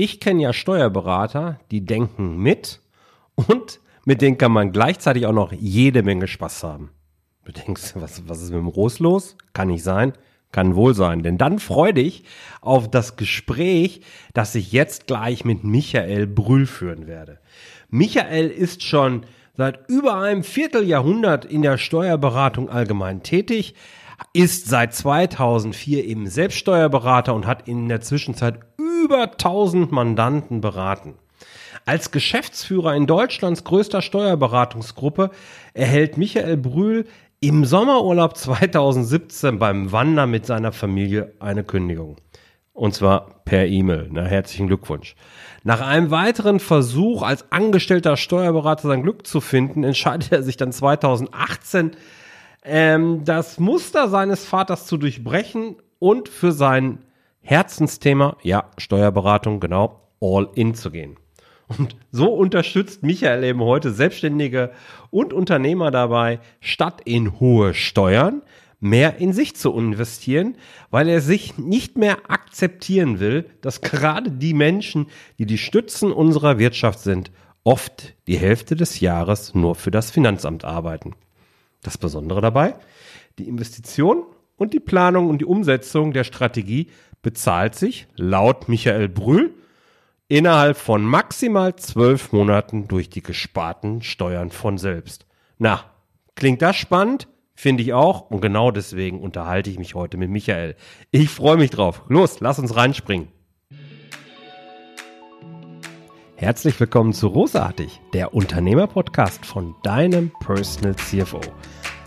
Ich kenne ja Steuerberater, die denken mit und mit denen kann man gleichzeitig auch noch jede Menge Spaß haben. Du denkst, was, was ist mit dem Rost los? Kann nicht sein. Kann wohl sein. Denn dann freu dich auf das Gespräch, das ich jetzt gleich mit Michael Brühl führen werde. Michael ist schon seit über einem Vierteljahrhundert in der Steuerberatung allgemein tätig, ist seit 2004 eben Selbststeuerberater und hat in der Zwischenzeit über 1000 Mandanten beraten. Als Geschäftsführer in Deutschlands größter Steuerberatungsgruppe erhält Michael Brühl im Sommerurlaub 2017 beim Wandern mit seiner Familie eine Kündigung. Und zwar per E-Mail. Na, herzlichen Glückwunsch. Nach einem weiteren Versuch, als angestellter Steuerberater sein Glück zu finden, entscheidet er sich dann 2018, ähm, das Muster seines Vaters zu durchbrechen und für sein Herzensthema, ja, Steuerberatung, genau, all in zu gehen. Und so unterstützt Michael eben heute Selbstständige und Unternehmer dabei, statt in hohe Steuern mehr in sich zu investieren, weil er sich nicht mehr akzeptieren will, dass gerade die Menschen, die die Stützen unserer Wirtschaft sind, oft die Hälfte des Jahres nur für das Finanzamt arbeiten. Das Besondere dabei, die Investition und die Planung und die Umsetzung der Strategie bezahlt sich laut Michael Brühl innerhalb von maximal zwölf Monaten durch die gesparten Steuern von selbst. Na, klingt das spannend? Finde ich auch. Und genau deswegen unterhalte ich mich heute mit Michael. Ich freue mich drauf. Los, lass uns reinspringen. Herzlich willkommen zu Rosartig, der Unternehmerpodcast von deinem Personal CFO.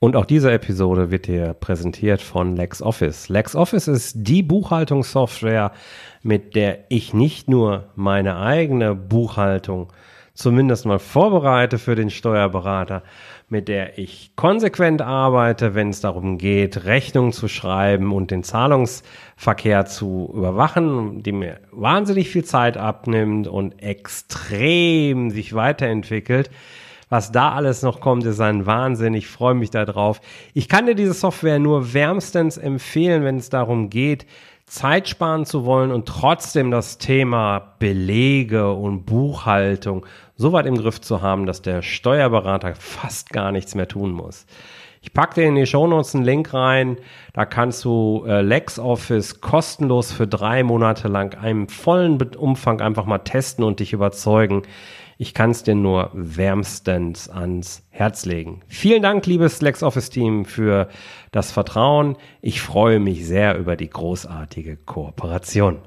Und auch diese Episode wird dir präsentiert von LexOffice. LexOffice ist die Buchhaltungssoftware, mit der ich nicht nur meine eigene Buchhaltung zumindest mal vorbereite für den Steuerberater, mit der ich konsequent arbeite, wenn es darum geht, Rechnungen zu schreiben und den Zahlungsverkehr zu überwachen, die mir wahnsinnig viel Zeit abnimmt und extrem sich weiterentwickelt was da alles noch kommt, ist ein Wahnsinn. Ich freue mich darauf. Ich kann dir diese Software nur wärmstens empfehlen, wenn es darum geht, Zeit sparen zu wollen und trotzdem das Thema Belege und Buchhaltung so weit im Griff zu haben, dass der Steuerberater fast gar nichts mehr tun muss. Ich packe dir in die Shownotes einen Link rein. Da kannst du äh, LexOffice kostenlos für drei Monate lang einen vollen Umfang einfach mal testen und dich überzeugen. Ich kann es dir nur wärmstens ans Herz legen. Vielen Dank, liebes LexOffice-Team, für das Vertrauen. Ich freue mich sehr über die großartige Kooperation.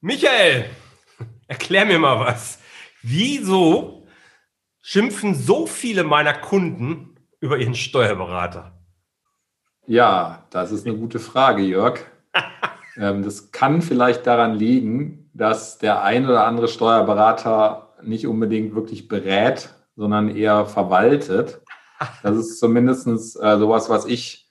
Michael, erklär mir mal was. Wieso schimpfen so viele meiner Kunden über ihren Steuerberater? Ja, das ist eine gute Frage, Jörg. Ähm, das kann vielleicht daran liegen, dass der ein oder andere Steuerberater nicht unbedingt wirklich berät, sondern eher verwaltet. Das ist zumindest äh, sowas, was ich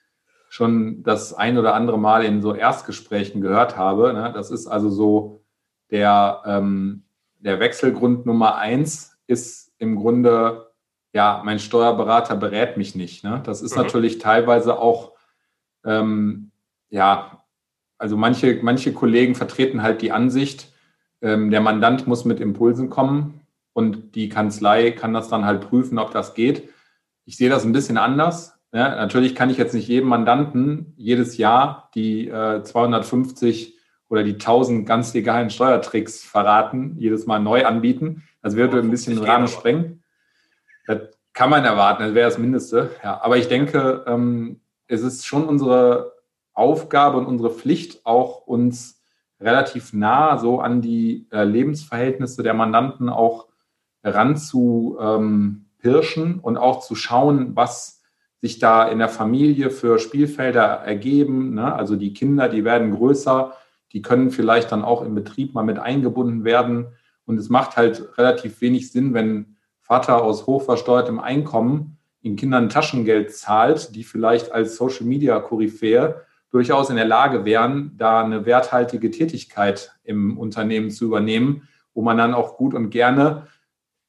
schon das ein oder andere Mal in so Erstgesprächen gehört habe. Ne? Das ist also so der, ähm, der Wechselgrund Nummer eins ist im Grunde, ja, mein Steuerberater berät mich nicht. Ne? Das ist mhm. natürlich teilweise auch, ähm, ja, also manche, manche Kollegen vertreten halt die Ansicht, der Mandant muss mit Impulsen kommen und die Kanzlei kann das dann halt prüfen, ob das geht. Ich sehe das ein bisschen anders. Ja, natürlich kann ich jetzt nicht jedem Mandanten jedes Jahr die äh, 250 oder die 1000 ganz legalen Steuertricks verraten, jedes Mal neu anbieten. Das würde ein bisschen den Rahmen sprengen. Das kann man erwarten, das wäre das Mindeste. Ja, aber ich denke, ähm, es ist schon unsere Aufgabe und unsere Pflicht, auch uns relativ nah so an die äh, Lebensverhältnisse der Mandanten auch ranzupirschen ähm, und auch zu schauen, was sich da in der Familie für Spielfelder ergeben. Ne? Also die Kinder, die werden größer, die können vielleicht dann auch im Betrieb mal mit eingebunden werden. Und es macht halt relativ wenig Sinn, wenn Vater aus hochversteuertem Einkommen den Kindern Taschengeld zahlt, die vielleicht als Social Media Koryphäe durchaus in der Lage wären, da eine werthaltige Tätigkeit im Unternehmen zu übernehmen, wo man dann auch gut und gerne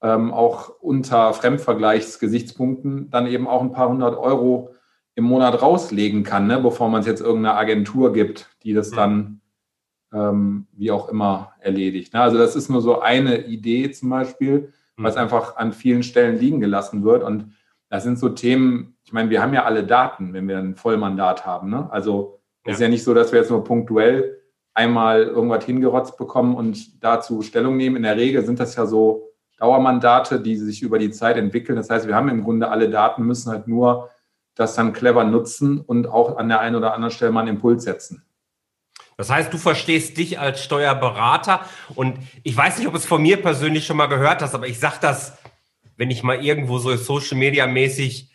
ähm, auch unter Fremdvergleichsgesichtspunkten dann eben auch ein paar hundert Euro im Monat rauslegen kann, ne, bevor man es jetzt irgendeiner Agentur gibt, die das dann ähm, wie auch immer erledigt. Ne? Also das ist nur so eine Idee zum Beispiel, was mhm. einfach an vielen Stellen liegen gelassen wird. Und das sind so Themen, ich meine, wir haben ja alle Daten, wenn wir ein Vollmandat haben. Ne? Also es ja. ist ja nicht so, dass wir jetzt nur punktuell einmal irgendwas hingerotzt bekommen und dazu Stellung nehmen. In der Regel sind das ja so Dauermandate, die sich über die Zeit entwickeln. Das heißt, wir haben im Grunde alle Daten, müssen halt nur das dann clever nutzen und auch an der einen oder anderen Stelle mal einen Impuls setzen. Das heißt, du verstehst dich als Steuerberater und ich weiß nicht, ob es von mir persönlich schon mal gehört hast, aber ich sage das, wenn ich mal irgendwo so Social Media mäßig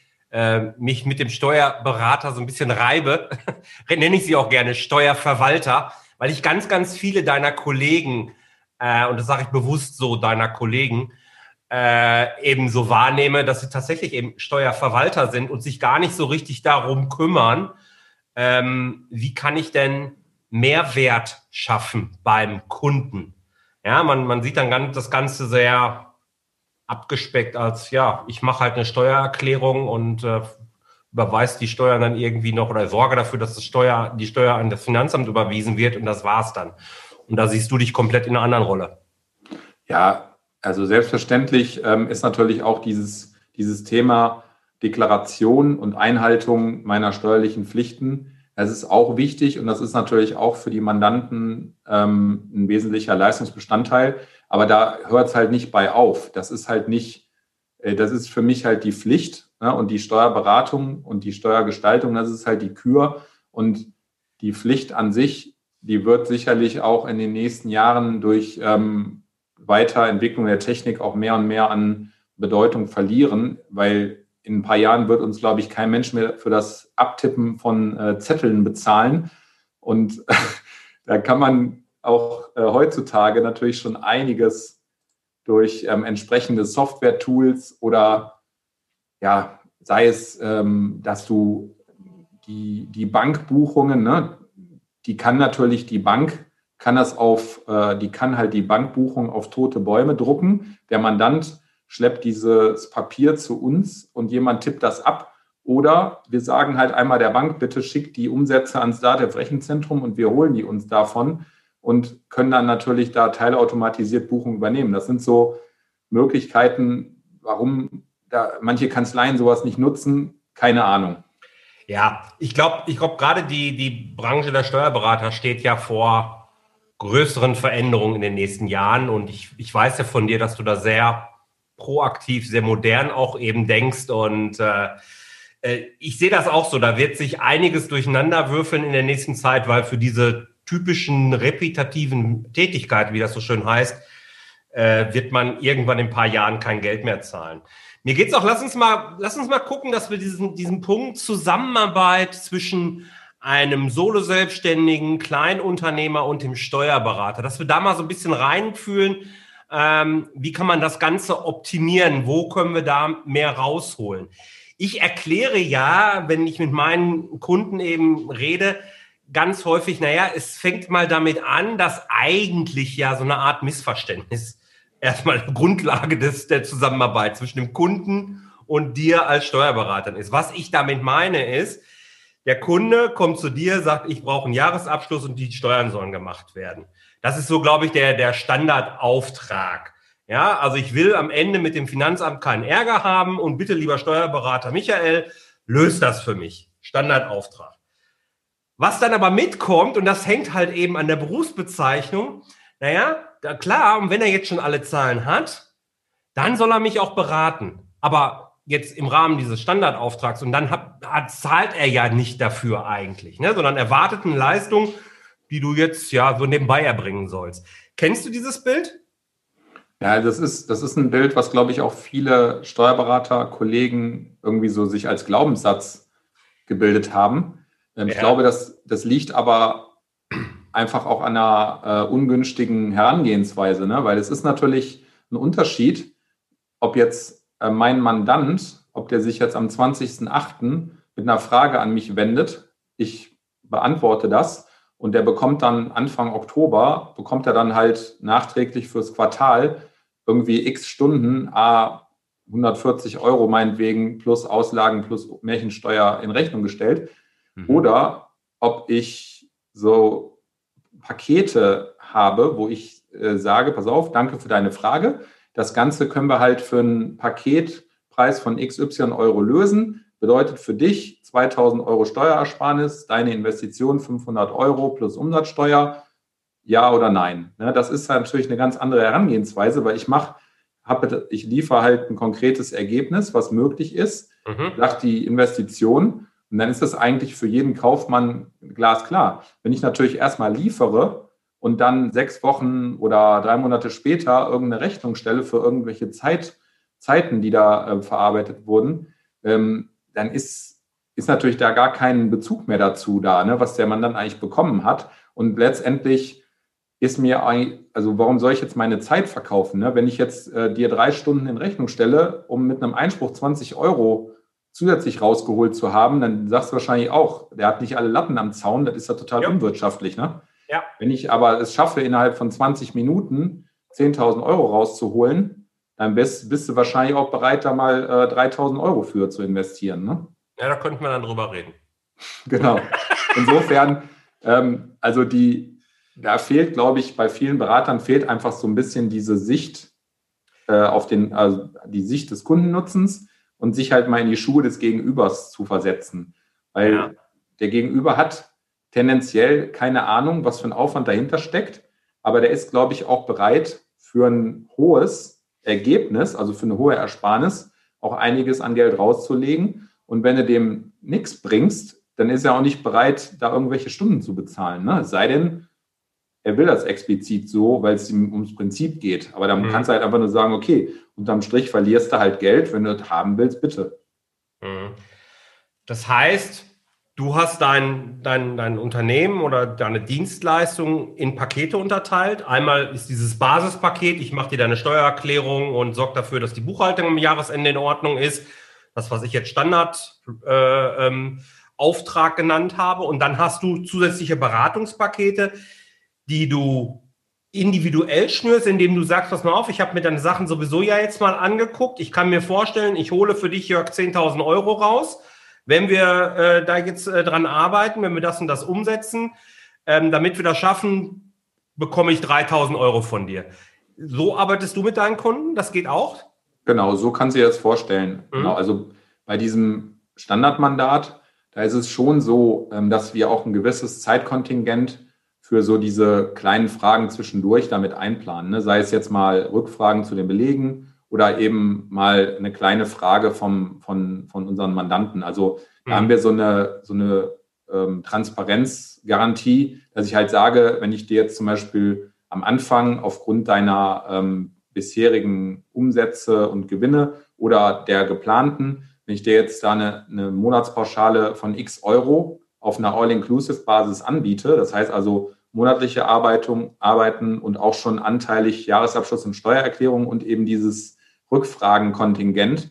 mich mit dem Steuerberater so ein bisschen reibe, nenne ich sie auch gerne Steuerverwalter, weil ich ganz, ganz viele deiner Kollegen, äh, und das sage ich bewusst so, deiner Kollegen, äh, eben so wahrnehme, dass sie tatsächlich eben Steuerverwalter sind und sich gar nicht so richtig darum kümmern, ähm, wie kann ich denn Mehrwert schaffen beim Kunden. Ja, man, man sieht dann ganz, das Ganze sehr abgespeckt als, ja, ich mache halt eine Steuererklärung und äh, überweist die Steuern dann irgendwie noch oder sorge dafür, dass das Steuer, die Steuer an das Finanzamt überwiesen wird und das war's dann. Und da siehst du dich komplett in einer anderen Rolle. Ja, also selbstverständlich ähm, ist natürlich auch dieses, dieses Thema Deklaration und Einhaltung meiner steuerlichen Pflichten es ist auch wichtig und das ist natürlich auch für die Mandanten ähm, ein wesentlicher Leistungsbestandteil. Aber da hört es halt nicht bei auf. Das ist halt nicht, äh, das ist für mich halt die Pflicht ne? und die Steuerberatung und die Steuergestaltung, das ist halt die Kür. Und die Pflicht an sich, die wird sicherlich auch in den nächsten Jahren durch ähm, Weiterentwicklung der Technik auch mehr und mehr an Bedeutung verlieren, weil in ein paar Jahren wird uns, glaube ich, kein Mensch mehr für das Abtippen von äh, Zetteln bezahlen. Und da kann man auch äh, heutzutage natürlich schon einiges durch ähm, entsprechende Software-Tools oder ja, sei es, ähm, dass du die, die Bankbuchungen, ne, die kann natürlich die Bank, kann das auf, äh, die kann halt die Bankbuchung auf tote Bäume drucken. Der Mandant schleppt dieses Papier zu uns und jemand tippt das ab. Oder wir sagen halt einmal der Bank, bitte schickt die Umsätze ans DATEV-Rechenzentrum und wir holen die uns davon und können dann natürlich da teilautomatisiert Buchungen übernehmen. Das sind so Möglichkeiten, warum da manche Kanzleien sowas nicht nutzen, keine Ahnung. Ja, ich glaube, ich glaube, gerade die, die Branche der Steuerberater steht ja vor größeren Veränderungen in den nächsten Jahren. Und ich, ich weiß ja von dir, dass du da sehr proaktiv, sehr modern auch eben denkst. Und äh, äh, ich sehe das auch so. Da wird sich einiges durcheinander würfeln in der nächsten Zeit, weil für diese typischen repetitiven Tätigkeiten, wie das so schön heißt, äh, wird man irgendwann in ein paar Jahren kein Geld mehr zahlen. Mir geht's auch, lass uns mal, lass uns mal gucken, dass wir diesen, diesen Punkt Zusammenarbeit zwischen einem Solo-Selbstständigen, Kleinunternehmer und dem Steuerberater, dass wir da mal so ein bisschen reinfühlen, ähm, wie kann man das Ganze optimieren? Wo können wir da mehr rausholen? Ich erkläre ja, wenn ich mit meinen Kunden eben rede, ganz häufig, naja, es fängt mal damit an, dass eigentlich ja so eine Art Missverständnis erstmal Grundlage des, der Zusammenarbeit zwischen dem Kunden und dir als Steuerberater ist. Was ich damit meine ist, der Kunde kommt zu dir, sagt, ich brauche einen Jahresabschluss und die Steuern sollen gemacht werden. Das ist so, glaube ich, der, der Standardauftrag. Ja, also ich will am Ende mit dem Finanzamt keinen Ärger haben und bitte, lieber Steuerberater Michael, löst das für mich. Standardauftrag. Was dann aber mitkommt, und das hängt halt eben an der Berufsbezeichnung, naja, da, klar, und wenn er jetzt schon alle Zahlen hat, dann soll er mich auch beraten. Aber jetzt im Rahmen dieses Standardauftrags und dann hat, hat, zahlt er ja nicht dafür eigentlich, ne, sondern erwartet eine Leistung die du jetzt ja so nebenbei erbringen sollst. Kennst du dieses Bild? Ja, das ist, das ist ein Bild, was, glaube ich, auch viele Steuerberater, Kollegen irgendwie so sich als Glaubenssatz gebildet haben. Ähm, ja. Ich glaube, das, das liegt aber einfach auch an einer äh, ungünstigen Herangehensweise, ne? weil es ist natürlich ein Unterschied, ob jetzt äh, mein Mandant, ob der sich jetzt am 20.08. mit einer Frage an mich wendet, ich beantworte das und der bekommt dann Anfang Oktober, bekommt er dann halt nachträglich fürs Quartal irgendwie x Stunden, a 140 Euro meinetwegen plus Auslagen plus Märchensteuer in Rechnung gestellt. Mhm. Oder ob ich so Pakete habe, wo ich äh, sage, pass auf, danke für deine Frage. Das Ganze können wir halt für einen Paketpreis von XY Euro lösen. Bedeutet für dich 2000 Euro Steuerersparnis, deine Investition 500 Euro plus Umsatzsteuer. Ja oder nein? Ne, das ist natürlich eine ganz andere Herangehensweise, weil ich mache habe, ich liefere halt ein konkretes Ergebnis, was möglich ist, mhm. sagt die Investition. Und dann ist das eigentlich für jeden Kaufmann glasklar. Wenn ich natürlich erstmal liefere und dann sechs Wochen oder drei Monate später irgendeine Rechnung stelle für irgendwelche Zeit, Zeiten, die da äh, verarbeitet wurden, ähm, dann ist, ist natürlich da gar kein Bezug mehr dazu da, ne, was der Mann dann eigentlich bekommen hat. Und letztendlich ist mir, also warum soll ich jetzt meine Zeit verkaufen? Ne? Wenn ich jetzt äh, dir drei Stunden in Rechnung stelle, um mit einem Einspruch 20 Euro zusätzlich rausgeholt zu haben, dann sagst du wahrscheinlich auch, der hat nicht alle Latten am Zaun, das ist ja total ja. unwirtschaftlich. Ne? Ja. Wenn ich aber es schaffe, innerhalb von 20 Minuten 10.000 Euro rauszuholen, bist, bist, du wahrscheinlich auch bereit, da mal äh, 3.000 Euro für zu investieren. Ne? Ja, da könnten wir dann drüber reden. genau. Insofern, ähm, also die, da fehlt, glaube ich, bei vielen Beratern fehlt einfach so ein bisschen diese Sicht äh, auf den, also die Sicht des Kundennutzens und sich halt mal in die Schuhe des Gegenübers zu versetzen. Weil ja. der Gegenüber hat tendenziell keine Ahnung, was für ein Aufwand dahinter steckt, aber der ist, glaube ich, auch bereit für ein hohes Ergebnis, also für eine hohe Ersparnis, auch einiges an Geld rauszulegen. Und wenn du dem nichts bringst, dann ist er auch nicht bereit, da irgendwelche Stunden zu bezahlen. Ne? Es sei denn, er will das explizit so, weil es ihm ums Prinzip geht. Aber dann mhm. kannst du halt einfach nur sagen, okay, unterm Strich verlierst du halt Geld, wenn du das haben willst, bitte. Mhm. Das heißt, du hast dein, dein, dein Unternehmen oder deine Dienstleistung in Pakete unterteilt. Einmal ist dieses Basispaket, ich mache dir deine Steuererklärung und sorge dafür, dass die Buchhaltung am Jahresende in Ordnung ist. Das, was ich jetzt Standard äh, ähm, Auftrag genannt habe. Und dann hast du zusätzliche Beratungspakete, die du individuell schnürst, indem du sagst, pass mal auf, ich habe mir deine Sachen sowieso ja jetzt mal angeguckt. Ich kann mir vorstellen, ich hole für dich, Jörg, 10.000 Euro raus. Wenn wir äh, da jetzt äh, dran arbeiten, wenn wir das und das umsetzen, ähm, damit wir das schaffen, bekomme ich 3.000 Euro von dir. So arbeitest du mit deinen Kunden? Das geht auch? Genau, so kannst du dir das vorstellen. Mhm. Genau, also bei diesem Standardmandat, da ist es schon so, ähm, dass wir auch ein gewisses Zeitkontingent für so diese kleinen Fragen zwischendurch damit einplanen. Ne? Sei es jetzt mal Rückfragen zu den Belegen oder eben mal eine kleine Frage vom, von, von unseren Mandanten. Also da mhm. haben wir so eine, so eine ähm, Transparenzgarantie, dass ich halt sage, wenn ich dir jetzt zum Beispiel am Anfang aufgrund deiner ähm, bisherigen Umsätze und Gewinne oder der geplanten, wenn ich dir jetzt da eine, eine Monatspauschale von x Euro auf einer All-Inclusive-Basis anbiete, das heißt also monatliche Arbeitung, Arbeiten und auch schon anteilig Jahresabschluss und Steuererklärung und eben dieses Rückfragenkontingent,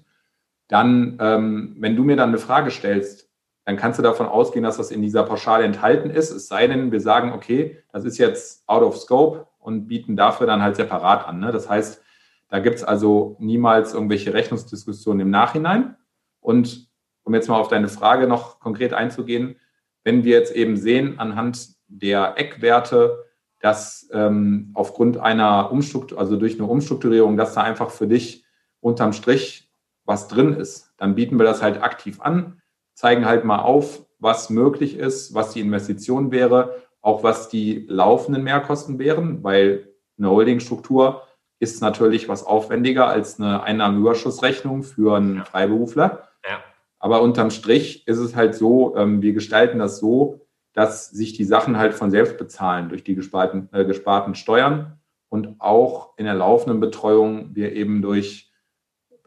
dann, ähm, wenn du mir dann eine Frage stellst, dann kannst du davon ausgehen, dass das in dieser Pauschale enthalten ist. Es sei denn, wir sagen, okay, das ist jetzt out of scope und bieten dafür dann halt separat an. Ne? Das heißt, da gibt es also niemals irgendwelche Rechnungsdiskussionen im Nachhinein. Und um jetzt mal auf deine Frage noch konkret einzugehen, wenn wir jetzt eben sehen anhand der Eckwerte, dass ähm, aufgrund einer Umstrukturierung, also durch eine Umstrukturierung, dass da einfach für dich unterm Strich was drin ist, dann bieten wir das halt aktiv an, zeigen halt mal auf, was möglich ist, was die Investition wäre, auch was die laufenden Mehrkosten wären, weil eine Holdingstruktur ist natürlich was aufwendiger als eine Einnahmenüberschussrechnung für einen Freiberufler. Ja. Aber unterm Strich ist es halt so, ähm, wir gestalten das so, dass sich die Sachen halt von selbst bezahlen durch die gesparten, äh, gesparten Steuern und auch in der laufenden Betreuung wir eben durch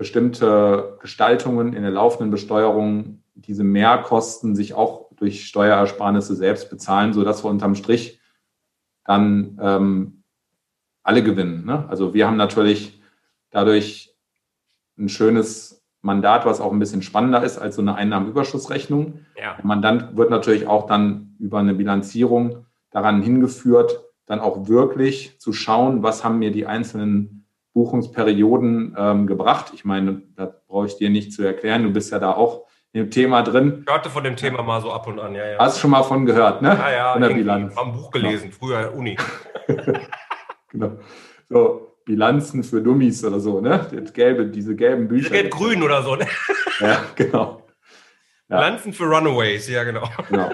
bestimmte Gestaltungen in der laufenden Besteuerung diese Mehrkosten sich auch durch Steuerersparnisse selbst bezahlen, sodass wir unterm Strich dann ähm, alle gewinnen. Ne? Also wir haben natürlich dadurch ein schönes Mandat, was auch ein bisschen spannender ist als so eine Einnahmenüberschussrechnung. Ja. Der Mandant wird natürlich auch dann über eine Bilanzierung daran hingeführt, dann auch wirklich zu schauen, was haben mir die einzelnen Buchungsperioden ähm, gebracht. Ich meine, das brauche ich dir nicht zu erklären. Du bist ja da auch im Thema drin. Ich hörte von dem Thema mal so ab und an, ja, ja. Hast du schon mal von gehört, ne? Ja, ja, von der Bilanz. Am Buch gelesen, ja. früher Uni. genau. So, Bilanzen für Dummies oder so, ne? Das gelbe, diese gelben Bücher. Gelb-grün oder so, ne? Ja, genau. Ja. Bilanzen für Runaways, ja, genau. Genau.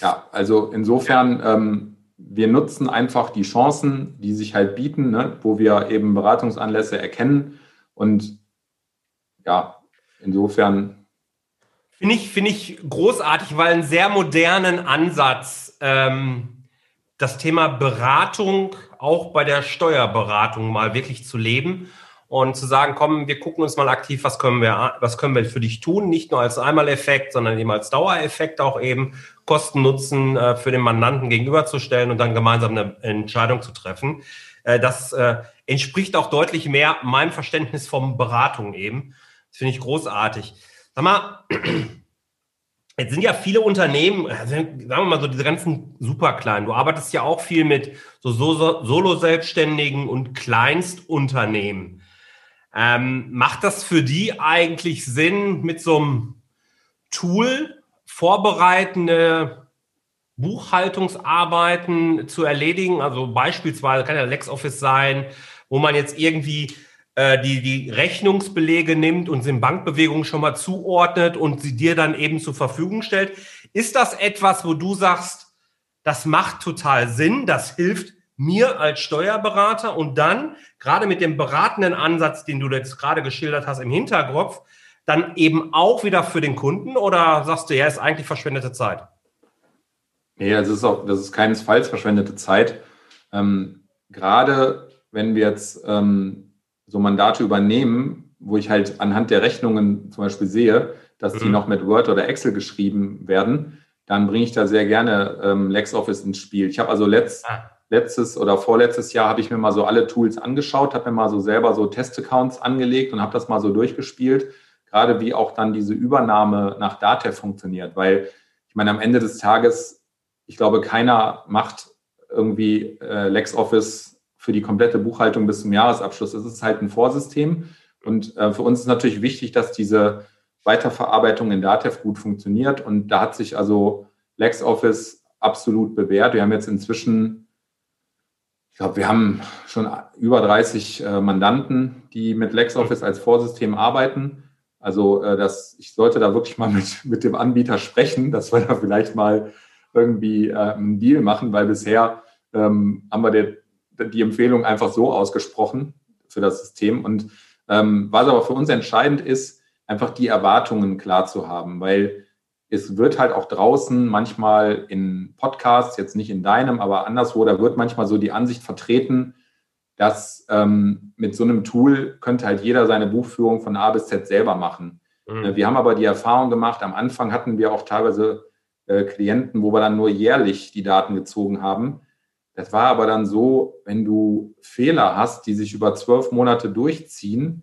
Ja, also insofern, ähm, wir nutzen einfach die Chancen, die sich halt bieten, ne? wo wir eben Beratungsanlässe erkennen und ja, insofern. Finde ich, finde ich großartig, weil einen sehr modernen Ansatz, ähm, das Thema Beratung auch bei der Steuerberatung mal wirklich zu leben und zu sagen, komm, wir gucken uns mal aktiv, was können wir, was können wir für dich tun, nicht nur als Einmaleffekt, sondern eben als Dauereffekt auch eben Kosten Nutzen äh, für den Mandanten gegenüberzustellen und dann gemeinsam eine Entscheidung zu treffen. Äh, das äh, entspricht auch deutlich mehr meinem Verständnis vom Beratung eben. Das finde ich großartig. Sag mal, jetzt sind ja viele Unternehmen, also sagen wir mal so diese ganzen superkleinen. Du arbeitest ja auch viel mit so Solo-Selbstständigen und Kleinstunternehmen. Ähm, macht das für die eigentlich Sinn, mit so einem Tool vorbereitende Buchhaltungsarbeiten zu erledigen? Also beispielsweise kann ja LexOffice sein, wo man jetzt irgendwie äh, die, die Rechnungsbelege nimmt und in Bankbewegungen schon mal zuordnet und sie dir dann eben zur Verfügung stellt. Ist das etwas, wo du sagst, das macht total Sinn, das hilft mir als Steuerberater und dann gerade mit dem beratenden Ansatz, den du jetzt gerade geschildert hast im Hinterkopf, dann eben auch wieder für den Kunden oder sagst du, ja, ist eigentlich verschwendete Zeit? Nee, das ist auch, das ist keinesfalls verschwendete Zeit. Ähm, gerade wenn wir jetzt ähm, so Mandate übernehmen, wo ich halt anhand der Rechnungen zum Beispiel sehe, dass die mhm. noch mit Word oder Excel geschrieben werden, dann bringe ich da sehr gerne ähm, LexOffice ins Spiel. Ich habe also letzt, ah. letztes oder vorletztes Jahr habe ich mir mal so alle Tools angeschaut, habe mir mal so selber so Testaccounts angelegt und habe das mal so durchgespielt, gerade wie auch dann diese Übernahme nach Datev funktioniert, weil ich meine, am Ende des Tages, ich glaube, keiner macht irgendwie äh, LexOffice für die komplette Buchhaltung bis zum Jahresabschluss. Es ist halt ein Vorsystem. Und äh, für uns ist natürlich wichtig, dass diese Weiterverarbeitung in Datev gut funktioniert. Und da hat sich also LexOffice absolut bewährt. Wir haben jetzt inzwischen, ich glaube, wir haben schon über 30 äh, Mandanten, die mit LexOffice als Vorsystem arbeiten. Also äh, das, ich sollte da wirklich mal mit, mit dem Anbieter sprechen, dass wir da vielleicht mal irgendwie äh, einen Deal machen, weil bisher ähm, haben wir der, die Empfehlung einfach so ausgesprochen für das System. Und ähm, was aber für uns entscheidend ist, einfach die Erwartungen klar zu haben, weil es wird halt auch draußen manchmal in Podcasts, jetzt nicht in deinem, aber anderswo, da wird manchmal so die Ansicht vertreten, dass ähm, mit so einem Tool könnte halt jeder seine Buchführung von A bis Z selber machen. Mhm. Äh, wir haben aber die Erfahrung gemacht, am Anfang hatten wir auch teilweise äh, Klienten, wo wir dann nur jährlich die Daten gezogen haben. Das war aber dann so, wenn du Fehler hast, die sich über zwölf Monate durchziehen.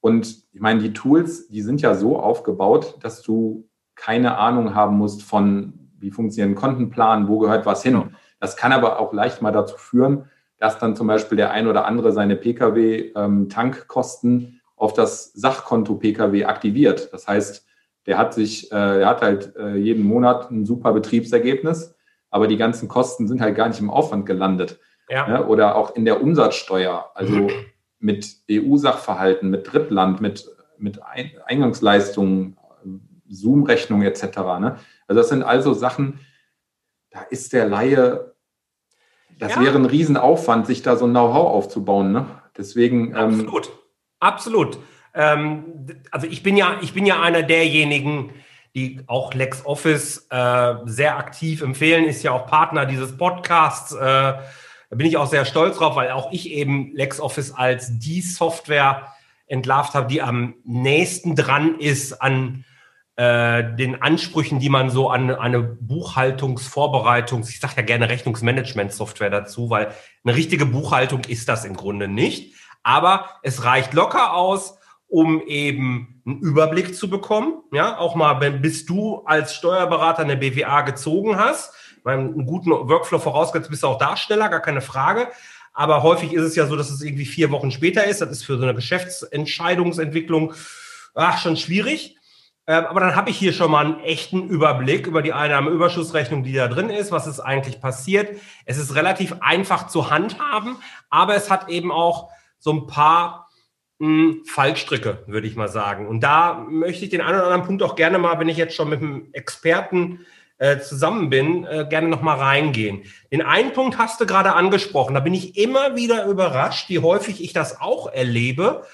Und ich meine, die Tools, die sind ja so aufgebaut, dass du keine Ahnung haben musst von, wie funktionieren Kontenplan, wo gehört was hin. Das kann aber auch leicht mal dazu führen, dass dann zum Beispiel der ein oder andere seine Pkw-Tankkosten ähm, auf das Sachkonto Pkw aktiviert. Das heißt, der hat sich, äh, der hat halt äh, jeden Monat ein super Betriebsergebnis aber die ganzen Kosten sind halt gar nicht im Aufwand gelandet. Ja. Ne? Oder auch in der Umsatzsteuer, also mit EU-Sachverhalten, mit Drittland, mit, mit Eingangsleistungen, Zoom-Rechnung etc. Ne? Also das sind also Sachen, da ist der Laie, das ja. wäre ein Riesenaufwand, sich da so ein Know-how aufzubauen. Ne? Deswegen. Ähm, Absolut. Ähm, Absolut. Ähm, also ich bin ja, ich bin ja einer derjenigen, die auch LexOffice äh, sehr aktiv empfehlen, ist ja auch Partner dieses Podcasts. Äh, da bin ich auch sehr stolz drauf, weil auch ich eben LexOffice als die Software entlarvt habe, die am nächsten dran ist an äh, den Ansprüchen, die man so an eine Buchhaltungsvorbereitung, ich sage ja gerne Rechnungsmanagement-Software dazu, weil eine richtige Buchhaltung ist das im Grunde nicht. Aber es reicht locker aus, um eben einen Überblick zu bekommen. Ja, auch mal, wenn, bis du als Steuerberater eine BWA gezogen hast, einen guten Workflow vorausgesetzt, bist du auch Darsteller, gar keine Frage. Aber häufig ist es ja so, dass es irgendwie vier Wochen später ist. Das ist für so eine Geschäftsentscheidungsentwicklung ach, schon schwierig. Ähm, aber dann habe ich hier schon mal einen echten Überblick über die Einnahmeüberschussrechnung, die da drin ist, was ist eigentlich passiert. Es ist relativ einfach zu handhaben, aber es hat eben auch so ein paar mh, hm, Fallstricke, würde ich mal sagen. Und da möchte ich den einen oder anderen Punkt auch gerne mal, wenn ich jetzt schon mit einem Experten äh, zusammen bin, äh, gerne noch mal reingehen. Den einen Punkt hast du gerade angesprochen. Da bin ich immer wieder überrascht, wie häufig ich das auch erlebe,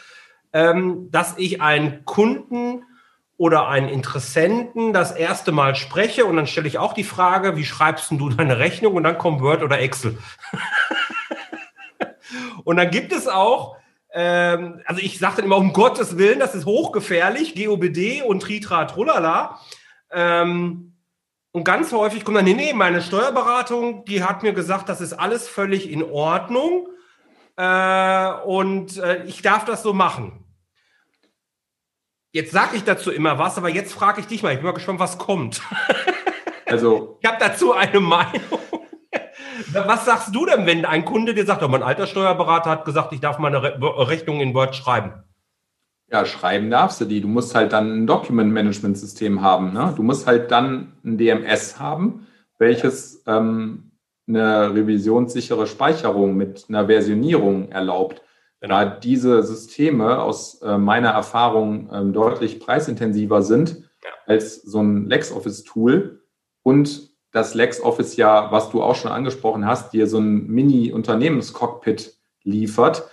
ähm, dass ich einen Kunden oder einen Interessenten das erste Mal spreche und dann stelle ich auch die Frage, wie schreibst du deine Rechnung und dann kommt Word oder Excel. und dann gibt es auch, ähm, also ich sage dann immer, um Gottes Willen, das ist hochgefährlich, GOBD und Tritra Trullala. Ähm, und ganz häufig kommt dann, nee, nee, meine Steuerberatung, die hat mir gesagt, das ist alles völlig in Ordnung äh, und äh, ich darf das so machen. Jetzt sage ich dazu immer was, aber jetzt frage ich dich mal, ich bin mal gespannt, was kommt. Also, ich habe dazu eine Meinung. Was sagst du denn, wenn ein Kunde dir sagt, oh, mein alter Steuerberater hat gesagt, ich darf meine Re Rechnung in Word schreiben? Ja, schreiben darfst du die. Du musst halt dann ein Document-Management-System haben. Ne? Du musst halt dann ein DMS haben, welches ähm, eine revisionssichere Speicherung mit einer Versionierung erlaubt. Da diese Systeme aus äh, meiner Erfahrung ähm, deutlich preisintensiver sind ja. als so ein LexOffice-Tool und das LexOffice ja, was du auch schon angesprochen hast, dir so ein Mini-Unternehmenscockpit liefert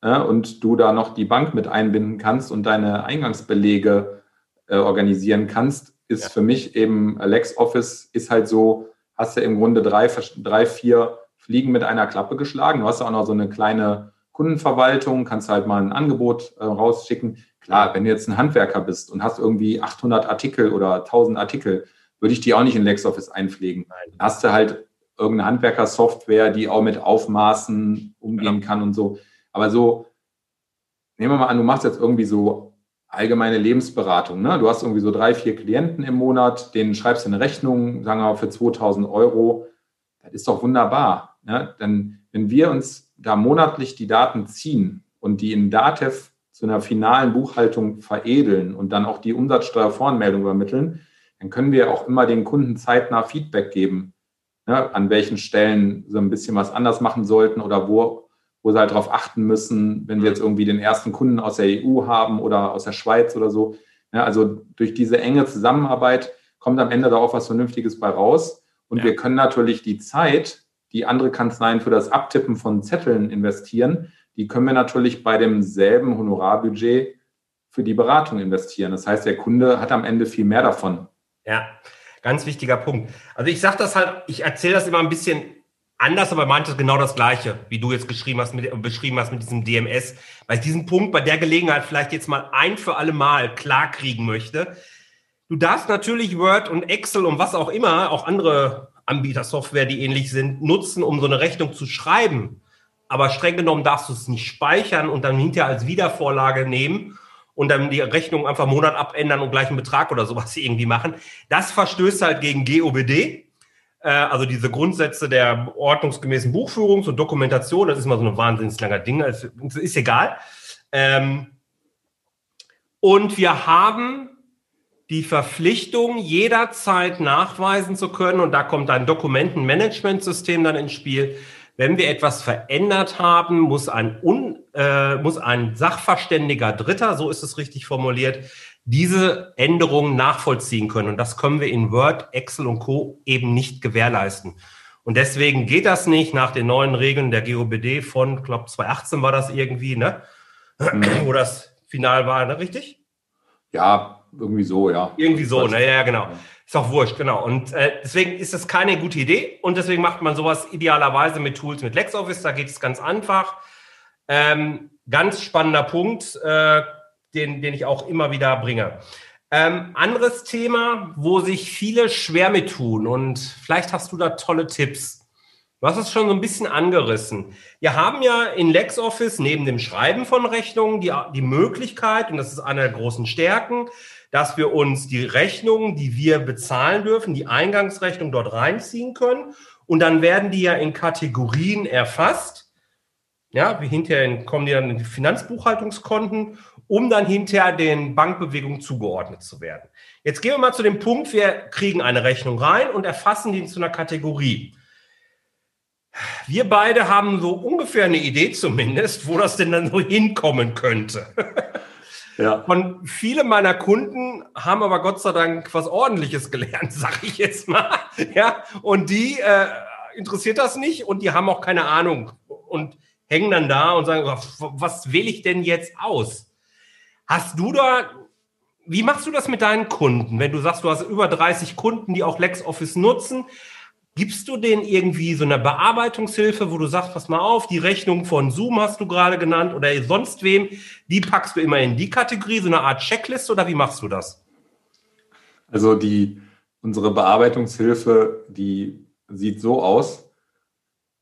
äh, und du da noch die Bank mit einbinden kannst und deine Eingangsbelege äh, organisieren kannst, ist ja. für mich eben LexOffice ist halt so, hast du ja im Grunde drei, drei, vier Fliegen mit einer Klappe geschlagen. Du hast auch noch so eine kleine Kundenverwaltung, kannst halt mal ein Angebot äh, rausschicken. Klar, wenn du jetzt ein Handwerker bist und hast irgendwie 800 Artikel oder 1000 Artikel, würde ich die auch nicht in LexOffice einpflegen. Dann hast du halt irgendeine Handwerkersoftware, die auch mit Aufmaßen umgehen kann und so. Aber so, nehmen wir mal an, du machst jetzt irgendwie so allgemeine Lebensberatung. Ne? Du hast irgendwie so drei, vier Klienten im Monat, denen schreibst du eine Rechnung, sagen wir mal für 2000 Euro. Das ist doch wunderbar. Ne? Denn wenn wir uns da monatlich die Daten ziehen und die in Datev zu einer finalen Buchhaltung veredeln und dann auch die Umsatzsteuervoranmeldung übermitteln, dann können wir auch immer den Kunden zeitnah Feedback geben, ne, an welchen Stellen sie ein bisschen was anders machen sollten oder wo, wo sie halt darauf achten müssen, wenn sie jetzt irgendwie den ersten Kunden aus der EU haben oder aus der Schweiz oder so. Ne, also durch diese enge Zusammenarbeit kommt am Ende da auch was Vernünftiges bei raus. Und ja. wir können natürlich die Zeit, die andere Kanzleien für das Abtippen von Zetteln investieren, die können wir natürlich bei demselben Honorarbudget für die Beratung investieren. Das heißt, der Kunde hat am Ende viel mehr davon. Ja, ganz wichtiger Punkt. Also ich sage das halt, ich erzähle das immer ein bisschen anders, aber meinte genau das Gleiche, wie du jetzt geschrieben hast, mit, beschrieben hast mit diesem DMS, weil ich diesen Punkt bei der Gelegenheit vielleicht jetzt mal ein für alle Mal klar kriegen möchte. Du darfst natürlich Word und Excel und was auch immer, auch andere Anbietersoftware, die ähnlich sind, nutzen, um so eine Rechnung zu schreiben. Aber streng genommen darfst du es nicht speichern und dann hinterher als Wiedervorlage nehmen und dann die Rechnung einfach Monat abändern und gleichen Betrag oder sowas irgendwie machen. Das verstößt halt gegen GOBD, äh, also diese Grundsätze der ordnungsgemäßen Buchführungs- und Dokumentation. Das ist mal so ein wahnsinnig langer Ding, also, ist egal. Ähm, und wir haben die Verpflichtung, jederzeit nachweisen zu können, und da kommt ein Dokumentenmanagementsystem dann ins Spiel, wenn wir etwas verändert haben, muss ein, Un, äh, muss ein sachverständiger Dritter, so ist es richtig formuliert, diese Änderungen nachvollziehen können. Und das können wir in Word, Excel und Co. eben nicht gewährleisten. Und deswegen geht das nicht nach den neuen Regeln der GOBD von, glaube 2018 war das irgendwie, ne? Mhm. Wo das final war, ne? richtig? Ja, irgendwie so, ja. Irgendwie so, naja, ne? genau. Ist auch wurscht, genau. Und äh, deswegen ist das keine gute Idee und deswegen macht man sowas idealerweise mit Tools mit LexOffice, da geht es ganz einfach. Ähm, ganz spannender Punkt, äh, den, den ich auch immer wieder bringe. Ähm, anderes Thema, wo sich viele schwer mit tun und vielleicht hast du da tolle Tipps. Du hast es schon so ein bisschen angerissen. Wir haben ja in LexOffice neben dem Schreiben von Rechnungen die, die Möglichkeit, und das ist eine der großen Stärken, dass wir uns die Rechnungen, die wir bezahlen dürfen, die Eingangsrechnung dort reinziehen können. Und dann werden die ja in Kategorien erfasst. Ja, wie hinterher kommen die dann in die Finanzbuchhaltungskonten, um dann hinterher den Bankbewegungen zugeordnet zu werden. Jetzt gehen wir mal zu dem Punkt, wir kriegen eine Rechnung rein und erfassen die zu einer Kategorie. Wir beide haben so ungefähr eine Idee zumindest, wo das denn dann so hinkommen könnte. Ja. Und viele meiner Kunden haben aber Gott sei Dank was Ordentliches gelernt, sag ich jetzt mal. Ja, und die äh, interessiert das nicht und die haben auch keine Ahnung und hängen dann da und sagen, was wähle ich denn jetzt aus? Hast du da, wie machst du das mit deinen Kunden? Wenn du sagst, du hast über 30 Kunden, die auch LexOffice nutzen, Gibst du denen irgendwie so eine Bearbeitungshilfe, wo du sagst, pass mal auf, die Rechnung von Zoom hast du gerade genannt oder sonst wem, die packst du immer in die Kategorie, so eine Art Checkliste oder wie machst du das? Also die, unsere Bearbeitungshilfe, die sieht so aus.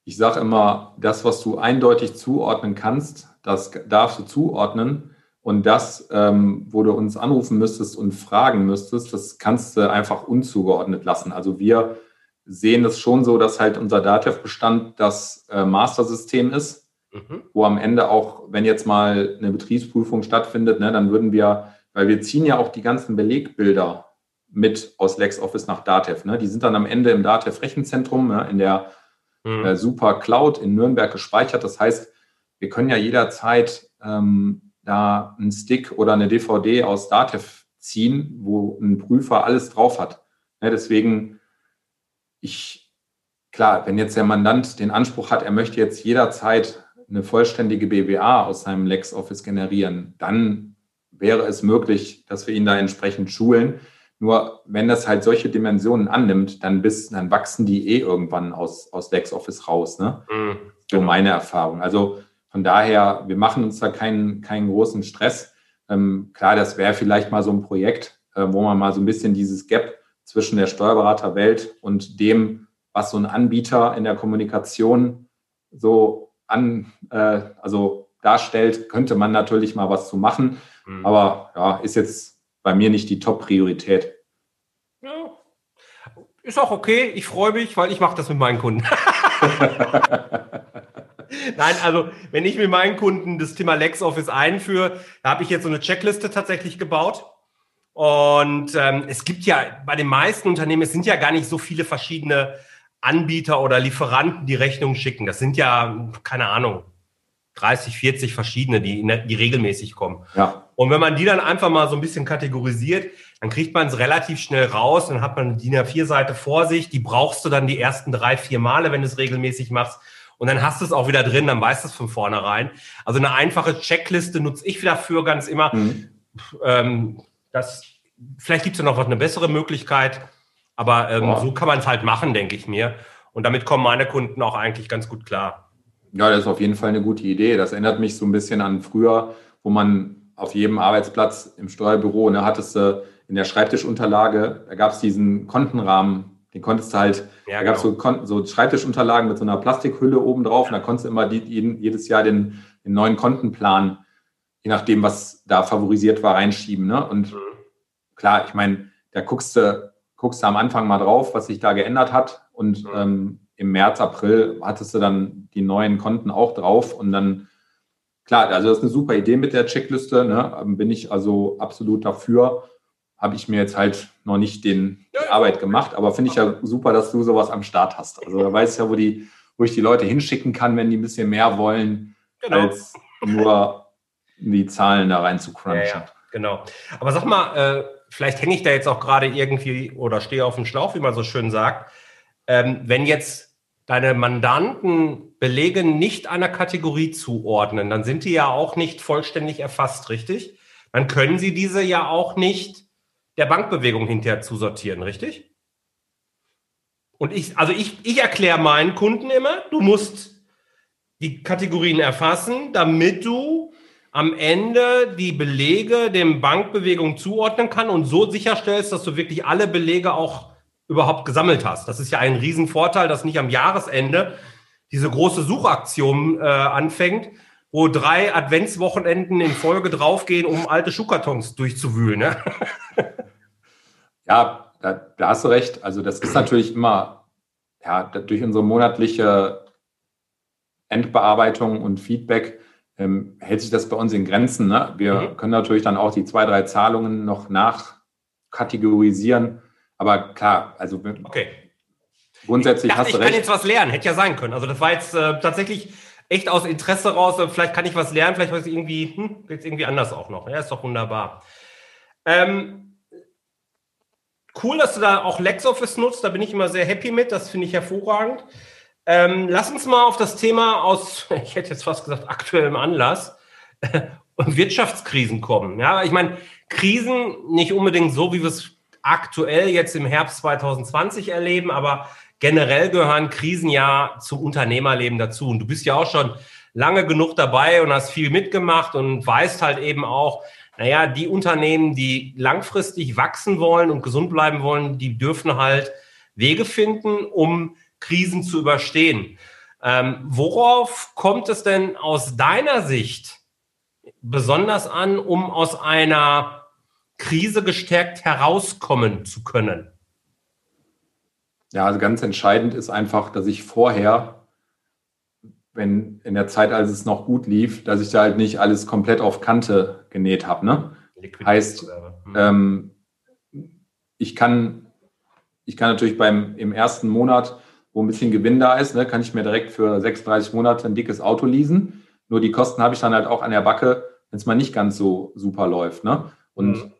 Ich sage immer, das, was du eindeutig zuordnen kannst, das darfst du zuordnen. Und das, ähm, wo du uns anrufen müsstest und fragen müsstest, das kannst du einfach unzugeordnet lassen. Also wir sehen es schon so, dass halt unser Datev-Bestand das äh, Master-System ist, mhm. wo am Ende auch, wenn jetzt mal eine Betriebsprüfung stattfindet, ne, dann würden wir, weil wir ziehen ja auch die ganzen Belegbilder mit aus LexOffice nach Datev. Ne? Die sind dann am Ende im Datev-Rechenzentrum ne, in der mhm. äh, Super Cloud in Nürnberg gespeichert. Das heißt, wir können ja jederzeit ähm, da einen Stick oder eine DVD aus Datev ziehen, wo ein Prüfer alles drauf hat. Ne, deswegen ich, klar, wenn jetzt der Mandant den Anspruch hat, er möchte jetzt jederzeit eine vollständige BWA aus seinem LexOffice generieren, dann wäre es möglich, dass wir ihn da entsprechend schulen. Nur wenn das halt solche Dimensionen annimmt, dann bis, dann wachsen die eh irgendwann aus, aus LexOffice raus. Ne? Mhm, so meine Erfahrung. Also von daher, wir machen uns da keinen, keinen großen Stress. Ähm, klar, das wäre vielleicht mal so ein Projekt, äh, wo man mal so ein bisschen dieses Gap zwischen der Steuerberaterwelt und dem, was so ein Anbieter in der Kommunikation so an, äh, also darstellt, könnte man natürlich mal was zu machen. Mhm. Aber ja, ist jetzt bei mir nicht die Top-Priorität. Ja. Ist auch okay. Ich freue mich, weil ich mache das mit meinen Kunden. Nein, also wenn ich mit meinen Kunden das Thema LexOffice einführe, da habe ich jetzt so eine Checkliste tatsächlich gebaut. Und ähm, es gibt ja bei den meisten Unternehmen, es sind ja gar nicht so viele verschiedene Anbieter oder Lieferanten, die Rechnungen schicken. Das sind ja, keine Ahnung, 30, 40 verschiedene, die, die regelmäßig kommen. Ja. Und wenn man die dann einfach mal so ein bisschen kategorisiert, dann kriegt man es relativ schnell raus. Dann hat man eine DIN A4-Seite vor sich. Die brauchst du dann die ersten drei, vier Male, wenn du es regelmäßig machst. Und dann hast du es auch wieder drin, dann weißt du es von vornherein. Also eine einfache Checkliste nutze ich dafür ganz immer. Mhm. Ähm, das, vielleicht gibt es ja noch was, eine bessere Möglichkeit, aber ähm, so kann man es halt machen, denke ich mir. Und damit kommen meine Kunden auch eigentlich ganz gut klar. Ja, das ist auf jeden Fall eine gute Idee. Das erinnert mich so ein bisschen an früher, wo man auf jedem Arbeitsplatz im Steuerbüro, ne, hattest du in der Schreibtischunterlage, da gab es diesen Kontenrahmen, den konntest du halt, ja, da gab es genau. so, so, Schreibtischunterlagen mit so einer Plastikhülle oben drauf und da konntest du immer die, jedes Jahr den, den neuen Kontenplan je nachdem, was da favorisiert war, reinschieben. Ne? Und mhm. klar, ich meine, da guckst du, guckst du am Anfang mal drauf, was sich da geändert hat. Und mhm. ähm, im März, April hattest du dann die neuen Konten auch drauf. Und dann, klar, also das ist eine super Idee mit der Checkliste. Ne? Ähm, bin ich also absolut dafür. Habe ich mir jetzt halt noch nicht den, die Arbeit gemacht, aber finde ich ja super, dass du sowas am Start hast. Also da weiß ich ja, wo, die, wo ich die Leute hinschicken kann, wenn die ein bisschen mehr wollen, genau. als nur die Zahlen da rein zu crunchen. Ja, ja, genau. Aber sag mal, äh, vielleicht hänge ich da jetzt auch gerade irgendwie oder stehe auf dem Schlauch, wie man so schön sagt. Ähm, wenn jetzt deine Mandanten Belege nicht einer Kategorie zuordnen, dann sind die ja auch nicht vollständig erfasst, richtig? Dann können sie diese ja auch nicht der Bankbewegung hinterher zusortieren, richtig? Und ich, also ich, ich erkläre meinen Kunden immer, du musst die Kategorien erfassen, damit du am Ende die Belege den Bankbewegungen zuordnen kann und so sicherstellst, dass du wirklich alle Belege auch überhaupt gesammelt hast. Das ist ja ein Riesenvorteil, dass nicht am Jahresende diese große Suchaktion äh, anfängt, wo drei Adventswochenenden in Folge draufgehen, um alte Schuhkartons durchzuwühlen. Ne? ja, da, da, hast du recht. Also das ist natürlich immer ja, durch unsere monatliche Endbearbeitung und Feedback ähm, hält sich das bei uns in Grenzen. Ne? Wir mhm. können natürlich dann auch die zwei, drei Zahlungen noch nachkategorisieren. Aber klar, also okay. grundsätzlich ich dachte, hast du recht. Ich kann jetzt was lernen, hätte ja sein können. Also das war jetzt äh, tatsächlich echt aus Interesse raus. Vielleicht kann ich was lernen, vielleicht weiß ich irgendwie, hm, jetzt irgendwie anders auch noch. Ja, ist doch wunderbar. Ähm, cool, dass du da auch LexOffice nutzt. Da bin ich immer sehr happy mit. Das finde ich hervorragend. Ähm, lass uns mal auf das Thema aus, ich hätte jetzt fast gesagt, aktuellem Anlass, Wirtschaftskrisen kommen. Ja, ich meine, Krisen nicht unbedingt so, wie wir es aktuell jetzt im Herbst 2020 erleben, aber generell gehören Krisen ja zum Unternehmerleben dazu. Und du bist ja auch schon lange genug dabei und hast viel mitgemacht und weißt halt eben auch, naja, die Unternehmen, die langfristig wachsen wollen und gesund bleiben wollen, die dürfen halt Wege finden, um Krisen zu überstehen. Ähm, worauf kommt es denn aus deiner Sicht besonders an, um aus einer Krise gestärkt herauskommen zu können? Ja, also ganz entscheidend ist einfach, dass ich vorher, wenn in der Zeit, als es noch gut lief, dass ich da halt nicht alles komplett auf Kante genäht habe. Ne? Heißt, hm. ähm, ich kann, ich kann natürlich beim im ersten Monat wo ein bisschen Gewinn da ist, ne, kann ich mir direkt für 36 Monate ein dickes Auto leasen. Nur die Kosten habe ich dann halt auch an der Backe, wenn es mal nicht ganz so super läuft. Ne? Und mhm.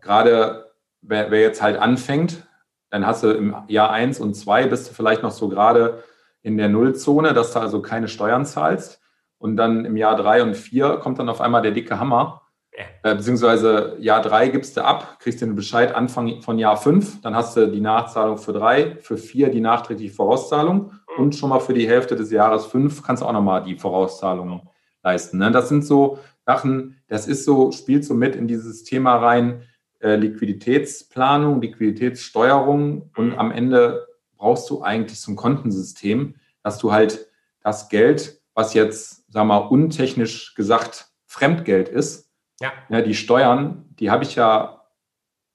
gerade wer, wer, jetzt halt anfängt, dann hast du im Jahr eins und zwei bist du vielleicht noch so gerade in der Nullzone, dass du also keine Steuern zahlst. Und dann im Jahr drei und vier kommt dann auf einmal der dicke Hammer äh, beziehungsweise Jahr drei gibst du ab, kriegst den Bescheid Anfang von Jahr fünf, dann hast du die Nachzahlung für drei, für vier die nachträgliche Vorauszahlung und schon mal für die Hälfte des Jahres fünf kannst du auch nochmal die Vorauszahlung leisten. Ne? Das sind so Sachen, das ist so, spielt so mit in dieses Thema rein, äh, Liquiditätsplanung, Liquiditätssteuerung und am Ende brauchst du eigentlich so ein Kontensystem, dass du halt das Geld, was jetzt, sagen wir mal, untechnisch gesagt Fremdgeld ist, ja. ja die Steuern, die habe ich ja,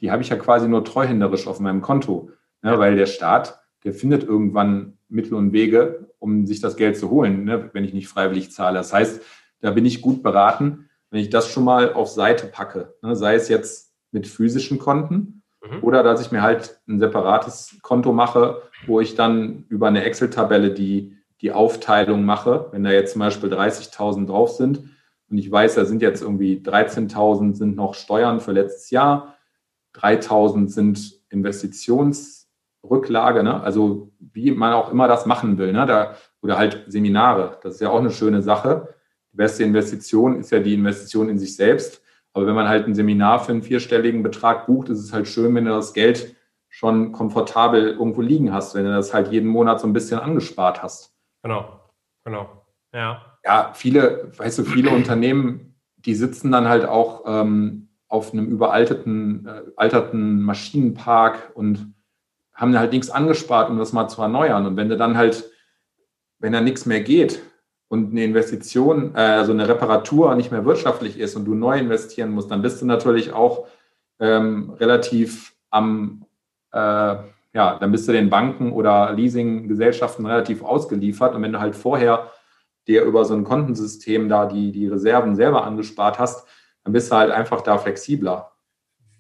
die habe ich ja quasi nur treuhänderisch auf meinem Konto, ne, weil der Staat, der findet irgendwann Mittel und Wege, um sich das Geld zu holen, ne, wenn ich nicht freiwillig zahle. Das heißt, da bin ich gut beraten, wenn ich das schon mal auf Seite packe, ne, sei es jetzt mit physischen Konten mhm. oder dass ich mir halt ein separates Konto mache, wo ich dann über eine Excel-Tabelle die, die Aufteilung mache. Wenn da jetzt zum Beispiel 30.000 drauf sind, und ich weiß, da sind jetzt irgendwie 13.000 sind noch Steuern für letztes Jahr, 3.000 sind Investitionsrücklage, ne? also wie man auch immer das machen will, ne? da, oder halt Seminare, das ist ja auch eine schöne Sache. Die beste Investition ist ja die Investition in sich selbst. Aber wenn man halt ein Seminar für einen vierstelligen Betrag bucht, ist es halt schön, wenn du das Geld schon komfortabel irgendwo liegen hast, wenn du das halt jeden Monat so ein bisschen angespart hast. Genau, genau. Ja ja, viele, weißt du, viele Unternehmen, die sitzen dann halt auch ähm, auf einem überalteten äh, alterten Maschinenpark und haben halt nichts angespart, um das mal zu erneuern. Und wenn du dann halt, wenn da nichts mehr geht und eine Investition, äh, also eine Reparatur nicht mehr wirtschaftlich ist und du neu investieren musst, dann bist du natürlich auch ähm, relativ am, äh, ja, dann bist du den Banken oder Leasinggesellschaften relativ ausgeliefert. Und wenn du halt vorher dir über so ein Kontensystem da die, die Reserven selber angespart hast, dann bist du halt einfach da flexibler.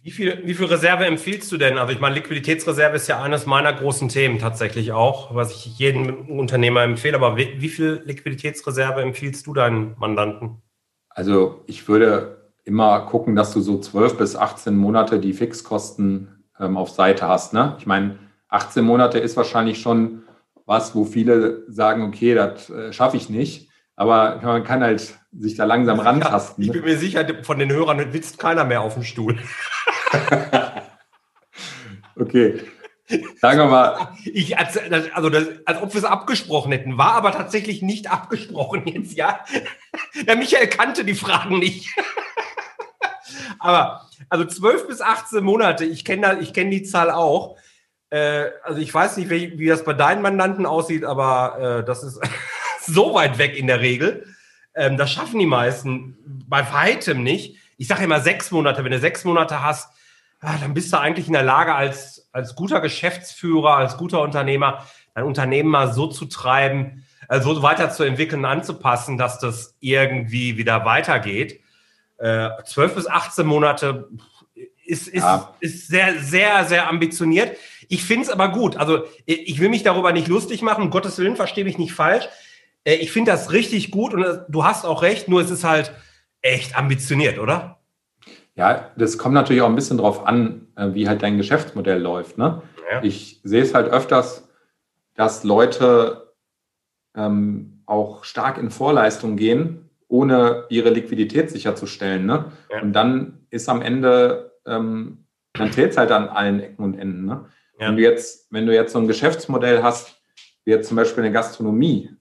Wie viel, wie viel Reserve empfiehlst du denn? Also ich meine, Liquiditätsreserve ist ja eines meiner großen Themen tatsächlich auch, was ich jedem Unternehmer empfehle. Aber wie, wie viel Liquiditätsreserve empfiehlst du deinen Mandanten? Also ich würde immer gucken, dass du so 12 bis 18 Monate die Fixkosten ähm, auf Seite hast. Ne? Ich meine, 18 Monate ist wahrscheinlich schon was, wo viele sagen, okay, das äh, schaffe ich nicht. Aber man kann halt sich da langsam rantasten. Ich bin mir sicher, von den Hörern sitzt keiner mehr auf dem Stuhl. okay. Sagen wir mal. Ich, als, also das, als ob wir es abgesprochen hätten, war aber tatsächlich nicht abgesprochen jetzt, ja. Der Michael kannte die Fragen nicht. Aber also 12 bis 18 Monate, ich kenne kenn die Zahl auch. Äh, also ich weiß nicht, wie, wie, das bei deinen Mandanten aussieht, aber äh, das ist so weit weg in der Regel. Ähm, das schaffen die meisten bei weitem nicht. Ich sage immer sechs Monate. Wenn du sechs Monate hast, ja, dann bist du eigentlich in der Lage, als, als guter Geschäftsführer, als guter Unternehmer, dein Unternehmen mal so zu treiben, also so weiterzuentwickeln, anzupassen, dass das irgendwie wieder weitergeht. Äh, 12 bis 18 Monate ist, ist, ja. ist sehr, sehr, sehr ambitioniert. Ich finde es aber gut. Also ich will mich darüber nicht lustig machen, um Gottes Willen, verstehe mich nicht falsch. Äh, ich finde das richtig gut und äh, du hast auch recht, nur es ist halt echt ambitioniert, oder? Ja, das kommt natürlich auch ein bisschen drauf an, äh, wie halt dein Geschäftsmodell läuft. Ne? Ja. Ich sehe es halt öfters, dass Leute ähm, auch stark in Vorleistung gehen, ohne ihre Liquidität sicherzustellen. Ne? Ja. Und dann ist am Ende, ähm, dann fehlt es halt an allen Ecken und Enden. Ne? Ja. Wenn, du jetzt, wenn du jetzt so ein Geschäftsmodell hast, wie jetzt zum Beispiel eine Gastronomie,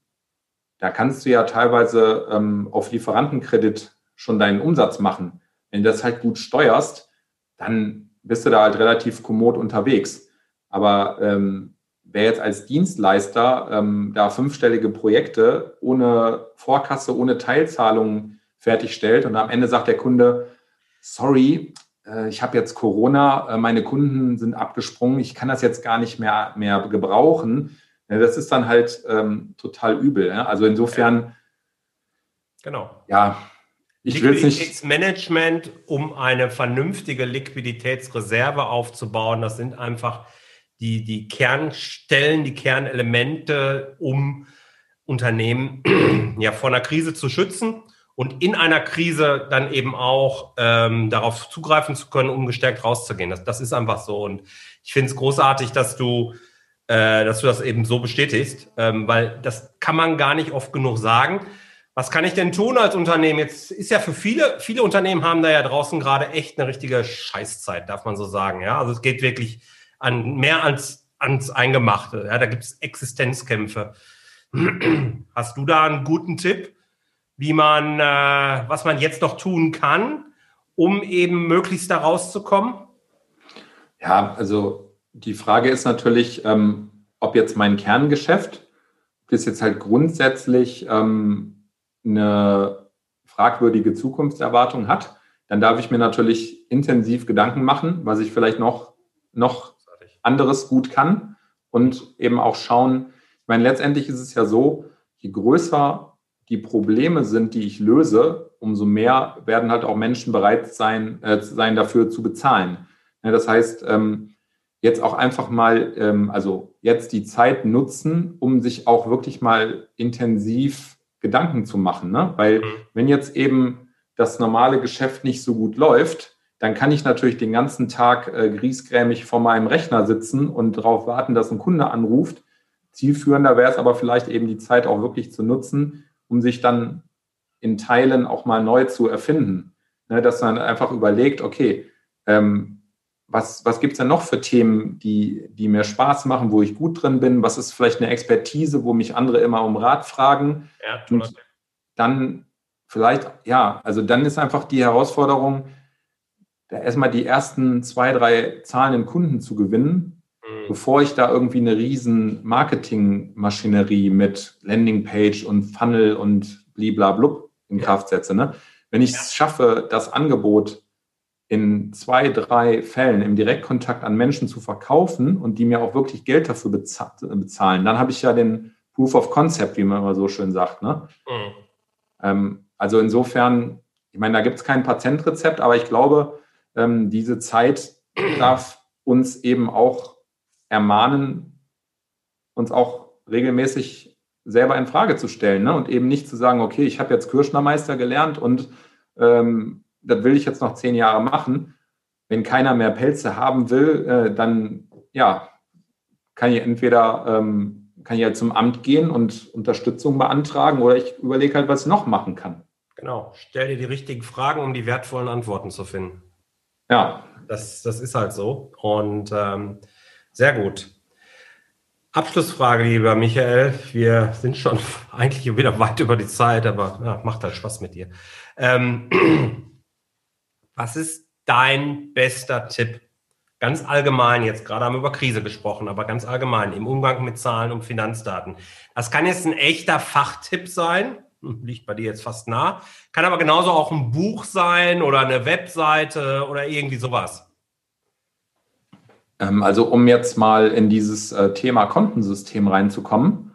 da kannst du ja teilweise ähm, auf Lieferantenkredit schon deinen Umsatz machen. Wenn du das halt gut steuerst, dann bist du da halt relativ kommod unterwegs. Aber ähm, wer jetzt als Dienstleister ähm, da fünfstellige Projekte ohne Vorkasse, ohne Teilzahlungen fertigstellt und am Ende sagt der Kunde, sorry, äh, ich habe jetzt Corona, äh, meine Kunden sind abgesprungen, ich kann das jetzt gar nicht mehr, mehr gebrauchen. Ja, das ist dann halt ähm, total übel. Ja? Also insofern, genau. Ja, ich will Liquiditätsmanagement, um eine vernünftige Liquiditätsreserve aufzubauen, das sind einfach die, die Kernstellen, die Kernelemente, um Unternehmen ja vor einer Krise zu schützen und in einer Krise dann eben auch ähm, darauf zugreifen zu können, um gestärkt rauszugehen. Das, das ist einfach so. Und ich finde es großartig, dass du, äh, dass du das eben so bestätigst, ähm, weil das kann man gar nicht oft genug sagen. Was kann ich denn tun als Unternehmen? Jetzt ist ja für viele, viele Unternehmen haben da ja draußen gerade echt eine richtige Scheißzeit, darf man so sagen. Ja, also es geht wirklich an mehr als ans Eingemachte. Ja, da gibt es Existenzkämpfe. Hast du da einen guten Tipp? wie man, äh, was man jetzt noch tun kann, um eben möglichst da rauszukommen? Ja, also die Frage ist natürlich, ähm, ob jetzt mein Kerngeschäft, das jetzt halt grundsätzlich ähm, eine fragwürdige Zukunftserwartung hat, dann darf ich mir natürlich intensiv Gedanken machen, was ich vielleicht noch, noch anderes gut kann und eben auch schauen, ich meine, letztendlich ist es ja so, je größer die Probleme sind, die ich löse, umso mehr werden halt auch Menschen bereit sein, äh, sein dafür zu bezahlen. Ja, das heißt, ähm, jetzt auch einfach mal, ähm, also jetzt die Zeit nutzen, um sich auch wirklich mal intensiv Gedanken zu machen. Ne? Weil mhm. wenn jetzt eben das normale Geschäft nicht so gut läuft, dann kann ich natürlich den ganzen Tag äh, griesgrämig vor meinem Rechner sitzen und darauf warten, dass ein Kunde anruft. Zielführender wäre es aber vielleicht eben die Zeit auch wirklich zu nutzen, um sich dann in Teilen auch mal neu zu erfinden. Ne, dass man einfach überlegt, okay, ähm, was, was gibt es denn noch für Themen, die, die mir Spaß machen, wo ich gut drin bin? Was ist vielleicht eine Expertise, wo mich andere immer um Rat fragen? Ja, Und dann vielleicht, ja, also dann ist einfach die Herausforderung, da erstmal die ersten zwei, drei zahlenden Kunden zu gewinnen Mhm. bevor ich da irgendwie eine riesen Marketingmaschinerie mit Landingpage und Funnel und bliblablub in Kraft setze. Ne? Wenn ich es schaffe, das Angebot in zwei, drei Fällen im Direktkontakt an Menschen zu verkaufen und die mir auch wirklich Geld dafür bezahlen, dann habe ich ja den Proof of Concept, wie man immer so schön sagt. Ne? Mhm. Ähm, also insofern, ich meine, da gibt es kein Patentrezept, aber ich glaube, ähm, diese Zeit darf uns eben auch ermahnen, uns auch regelmäßig selber in Frage zu stellen ne? und eben nicht zu sagen, okay, ich habe jetzt Kirschnermeister gelernt und ähm, das will ich jetzt noch zehn Jahre machen. Wenn keiner mehr Pelze haben will, äh, dann ja, kann ich entweder ähm, kann ich halt zum Amt gehen und Unterstützung beantragen oder ich überlege halt, was ich noch machen kann. Genau, stell dir die richtigen Fragen, um die wertvollen Antworten zu finden. Ja. Das, das ist halt so. Und ähm, sehr gut. Abschlussfrage, lieber Michael. Wir sind schon eigentlich wieder weit über die Zeit, aber ja, macht halt Spaß mit dir. Ähm, was ist dein bester Tipp? Ganz allgemein, jetzt gerade haben wir über Krise gesprochen, aber ganz allgemein im Umgang mit Zahlen und Finanzdaten. Das kann jetzt ein echter Fachtipp sein, hm, liegt bei dir jetzt fast nah, kann aber genauso auch ein Buch sein oder eine Webseite oder irgendwie sowas. Ähm, also um jetzt mal in dieses äh, Thema Kontensystem reinzukommen,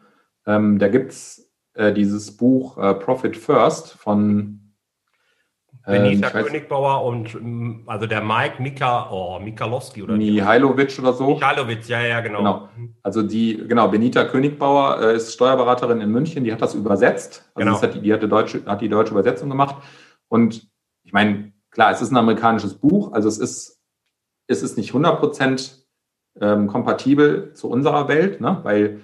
ähm, da gibt es äh, dieses Buch äh, Profit First von Benita ähm, Königbauer und mm, also der Mike Mika, oh, Mikalowski oder Mihailovic oder so. Mihailovic, ja, ja, genau. genau. Also die, genau, Benita Königbauer äh, ist Steuerberaterin in München, die hat das übersetzt. Also genau. hat die, die, hat, die deutsche, hat die deutsche Übersetzung gemacht. Und ich meine, klar, es ist ein amerikanisches Buch, also es ist ist es nicht 100% ähm, kompatibel zu unserer Welt, ne? weil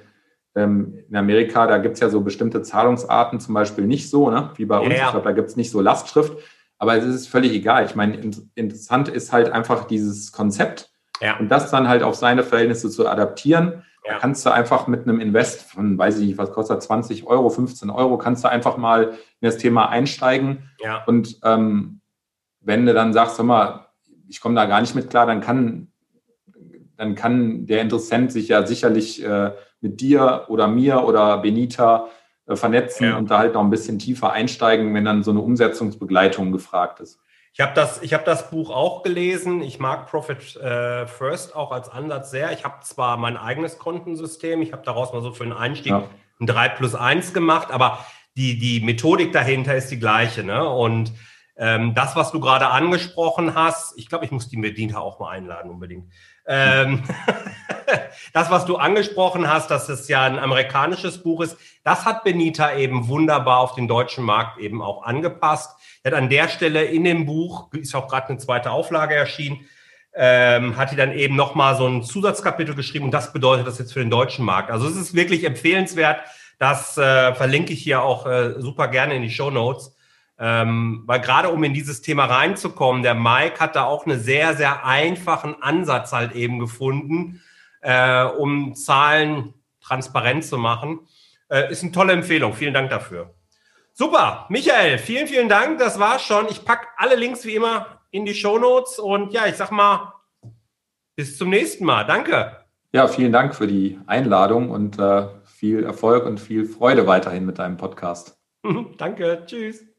ähm, in Amerika, da gibt es ja so bestimmte Zahlungsarten zum Beispiel nicht so, ne? wie bei uns. Ja, ja. Ich glaube, da gibt es nicht so Lastschrift. Aber es ist völlig egal. Ich meine, interessant ist halt einfach dieses Konzept ja. und das dann halt auf seine Verhältnisse zu adaptieren. Ja. Da kannst du einfach mit einem Invest von, weiß ich nicht, was kostet 20 Euro, 15 Euro, kannst du einfach mal in das Thema einsteigen. Ja. Und ähm, wenn du dann sagst, hör mal, ich komme da gar nicht mit klar, dann kann, dann kann der Interessent sich ja sicherlich äh, mit dir oder mir oder Benita vernetzen ja. und da halt noch ein bisschen tiefer einsteigen, wenn dann so eine Umsetzungsbegleitung gefragt ist. Ich habe das, hab das Buch auch gelesen. Ich mag Profit äh, First auch als Ansatz sehr. Ich habe zwar mein eigenes Kontensystem, ich habe daraus mal so für den Einstieg ja. ein 3 plus 1 gemacht, aber die, die Methodik dahinter ist die gleiche. Ne? Und ähm, das, was du gerade angesprochen hast, ich glaube, ich muss die Medina auch mal einladen unbedingt. Ähm, das, was du angesprochen hast, dass es ja ein amerikanisches Buch ist, das hat Benita eben wunderbar auf den deutschen Markt eben auch angepasst. Er hat an der Stelle in dem Buch, ist auch gerade eine zweite Auflage erschienen, ähm, hat die dann eben nochmal so ein Zusatzkapitel geschrieben und das bedeutet das jetzt für den deutschen Markt. Also es ist wirklich empfehlenswert. Das äh, verlinke ich hier auch äh, super gerne in die Show Notes. Ähm, weil gerade um in dieses Thema reinzukommen, der Mike hat da auch einen sehr, sehr einfachen Ansatz halt eben gefunden, äh, um Zahlen transparent zu machen. Äh, ist eine tolle Empfehlung. Vielen Dank dafür. Super, Michael, vielen, vielen Dank. Das war's schon. Ich packe alle Links wie immer in die Show Notes und ja, ich sag mal, bis zum nächsten Mal. Danke. Ja, vielen Dank für die Einladung und äh, viel Erfolg und viel Freude weiterhin mit deinem Podcast. Danke, tschüss.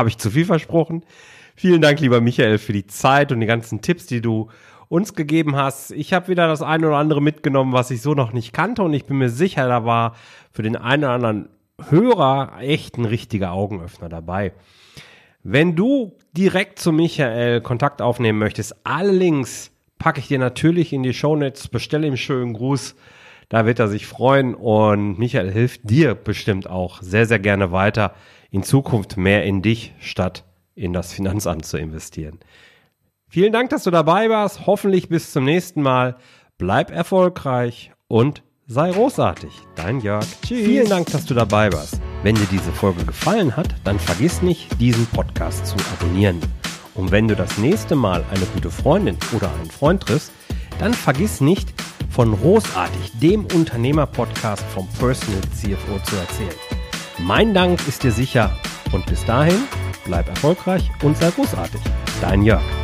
Habe ich zu viel versprochen? Vielen Dank, lieber Michael, für die Zeit und die ganzen Tipps, die du uns gegeben hast. Ich habe wieder das eine oder andere mitgenommen, was ich so noch nicht kannte und ich bin mir sicher, da war für den einen oder anderen Hörer echt ein richtiger Augenöffner dabei. Wenn du direkt zu Michael Kontakt aufnehmen möchtest, alle Links packe ich dir natürlich in die Shownotes, bestelle ihm schönen Gruß, da wird er sich freuen und Michael hilft dir bestimmt auch sehr, sehr gerne weiter in Zukunft mehr in dich statt in das Finanzamt zu investieren. Vielen Dank, dass du dabei warst. Hoffentlich bis zum nächsten Mal. Bleib erfolgreich und sei großartig. Dein Jörg. Tschüss. Vielen Dank, dass du dabei warst. Wenn dir diese Folge gefallen hat, dann vergiss nicht, diesen Podcast zu abonnieren. Und wenn du das nächste Mal eine gute Freundin oder einen Freund triffst, dann vergiss nicht, von Großartig, dem Unternehmer-Podcast vom Personal CFO zu erzählen. Mein Dank ist dir sicher und bis dahin bleib erfolgreich und sei großartig. Dein Jörg.